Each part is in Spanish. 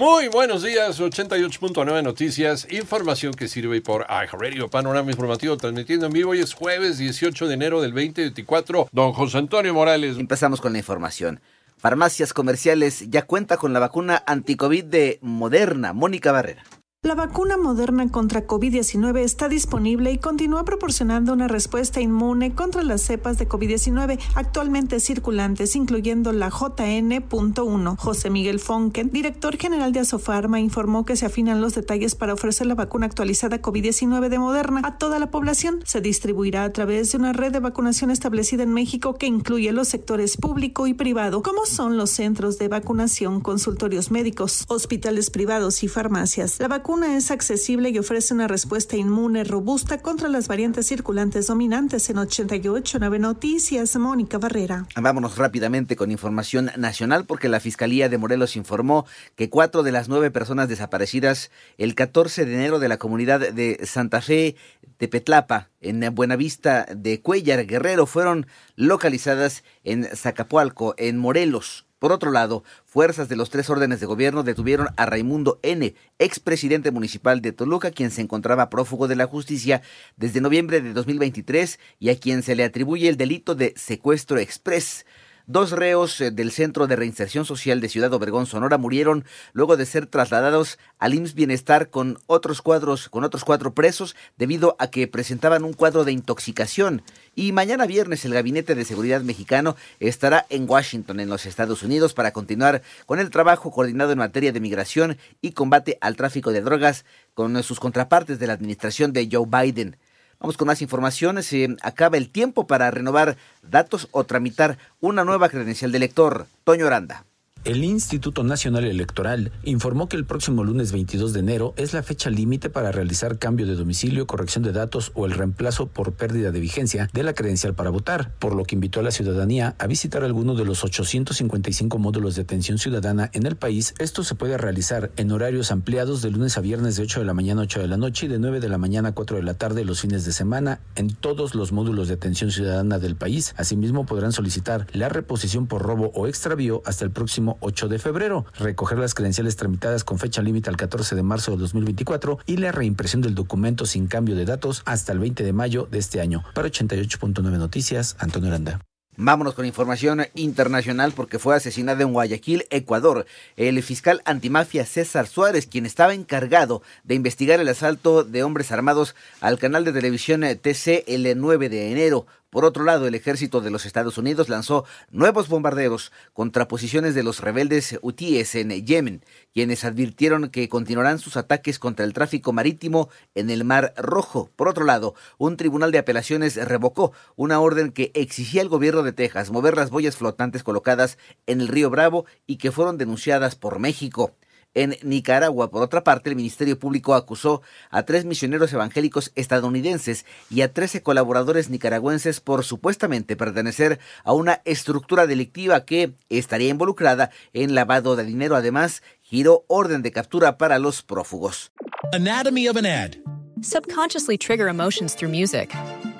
Muy buenos días, 88.9 Noticias, información que sirve por iHeartRadio, panorama informativo transmitiendo en vivo. Hoy es jueves 18 de enero del 2024. Don José Antonio Morales. Empezamos con la información. Farmacias comerciales ya cuenta con la vacuna anticovid de Moderna. Mónica Barrera. La vacuna moderna contra COVID-19 está disponible y continúa proporcionando una respuesta inmune contra las cepas de COVID-19 actualmente circulantes, incluyendo la JN.1. José Miguel Fonken, director general de Asofarma, informó que se afinan los detalles para ofrecer la vacuna actualizada COVID-19 de Moderna a toda la población. Se distribuirá a través de una red de vacunación establecida en México que incluye los sectores público y privado, como son los centros de vacunación, consultorios médicos, hospitales privados y farmacias. La vacuna vacuna es accesible y ofrece una respuesta inmune robusta contra las variantes circulantes dominantes en 88.9 Noticias. Mónica Barrera. Vámonos rápidamente con información nacional porque la Fiscalía de Morelos informó que cuatro de las nueve personas desaparecidas el 14 de enero de la comunidad de Santa Fe de Petlapa en Buenavista de Cuellar Guerrero fueron localizadas en Zacapualco, en Morelos. Por otro lado, fuerzas de los tres órdenes de gobierno detuvieron a Raimundo N., expresidente municipal de Toluca, quien se encontraba prófugo de la justicia desde noviembre de 2023 y a quien se le atribuye el delito de secuestro express. Dos reos eh, del Centro de Reinserción Social de Ciudad Obregón, Sonora, murieron luego de ser trasladados al IMSS Bienestar con otros cuadros, con otros cuatro presos, debido a que presentaban un cuadro de intoxicación. Y mañana viernes el Gabinete de Seguridad Mexicano estará en Washington, en los Estados Unidos, para continuar con el trabajo coordinado en materia de migración y combate al tráfico de drogas con sus contrapartes de la administración de Joe Biden. Vamos con más informaciones. Se acaba el tiempo para renovar datos o tramitar una nueva credencial de lector. Toño Aranda. El Instituto Nacional Electoral informó que el próximo lunes 22 de enero es la fecha límite para realizar cambio de domicilio, corrección de datos o el reemplazo por pérdida de vigencia de la credencial para votar, por lo que invitó a la ciudadanía a visitar alguno de los 855 módulos de atención ciudadana en el país. Esto se puede realizar en horarios ampliados de lunes a viernes de 8 de la mañana a 8 de la noche y de 9 de la mañana a 4 de la tarde los fines de semana en todos los módulos de atención ciudadana del país. Asimismo podrán solicitar la reposición por robo o extravío hasta el próximo 8 de febrero, recoger las credenciales tramitadas con fecha límite al 14 de marzo de 2024 y la reimpresión del documento sin cambio de datos hasta el 20 de mayo de este año. Para 88.9 Noticias, Antonio Aranda. Vámonos con información internacional porque fue asesinado en Guayaquil, Ecuador, el fiscal antimafia César Suárez, quien estaba encargado de investigar el asalto de hombres armados al canal de televisión TC el 9 de enero. Por otro lado, el ejército de los Estados Unidos lanzó nuevos bombarderos contra posiciones de los rebeldes hutíes en Yemen, quienes advirtieron que continuarán sus ataques contra el tráfico marítimo en el Mar Rojo. Por otro lado, un tribunal de apelaciones revocó una orden que exigía al gobierno de Texas mover las boyas flotantes colocadas en el río Bravo y que fueron denunciadas por México. En Nicaragua, por otra parte, el Ministerio Público acusó a tres misioneros evangélicos estadounidenses y a trece colaboradores nicaragüenses por supuestamente pertenecer a una estructura delictiva que estaría involucrada en lavado de dinero. Además, giró orden de captura para los prófugos. Anatomy of an ad. Subconsciously trigger emotions through music.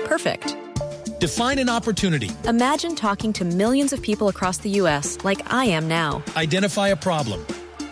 Perfect. Define an opportunity. Imagine talking to millions of people across the U.S. like I am now. Identify a problem.